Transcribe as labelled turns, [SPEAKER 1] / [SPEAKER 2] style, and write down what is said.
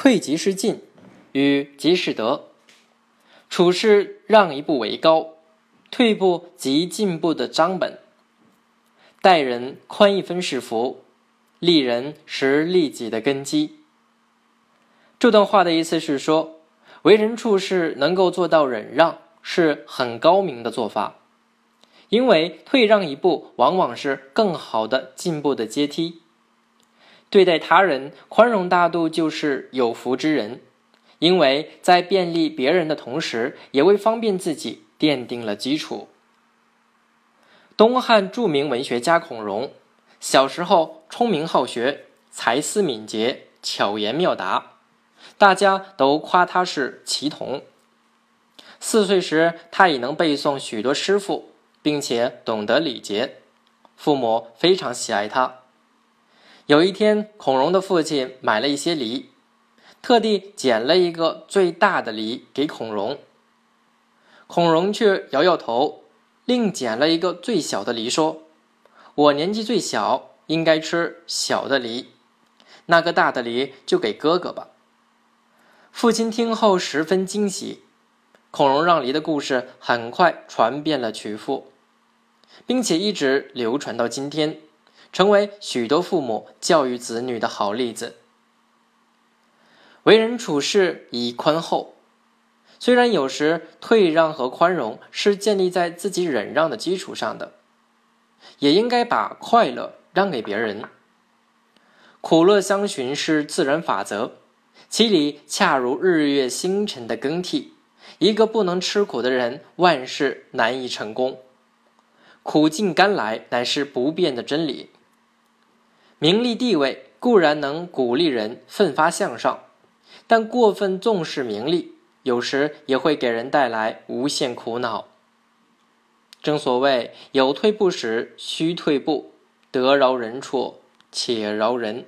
[SPEAKER 1] 退即是进，与即是得。处事让一步为高，退步即进步的章本。待人宽一分是福，利人是利己的根基。这段话的意思是说，为人处事能够做到忍让，是很高明的做法。因为退让一步，往往是更好的进步的阶梯。对待他人宽容大度，就是有福之人。因为在便利别人的同时，也为方便自己奠定了基础。东汉著名文学家孔融，小时候聪明好学，才思敏捷，巧言妙答，大家都夸他是奇童。四岁时，他已能背诵许多诗赋，并且懂得礼节，父母非常喜爱他。有一天，孔融的父亲买了一些梨。特地捡了一个最大的梨给孔融，孔融却摇摇头，另捡了一个最小的梨，说：“我年纪最小，应该吃小的梨，那个大的梨就给哥哥吧。”父亲听后十分惊喜，孔融让梨的故事很快传遍了曲阜，并且一直流传到今天，成为许多父母教育子女的好例子。为人处事宜宽厚，虽然有时退让和宽容是建立在自己忍让的基础上的，也应该把快乐让给别人。苦乐相寻是自然法则，其理恰如日月星辰的更替。一个不能吃苦的人，万事难以成功。苦尽甘来乃是不变的真理。名利地位固然能鼓励人奋发向上。但过分重视名利，有时也会给人带来无限苦恼。正所谓“有退步时须退步，得饶人处且饶人”。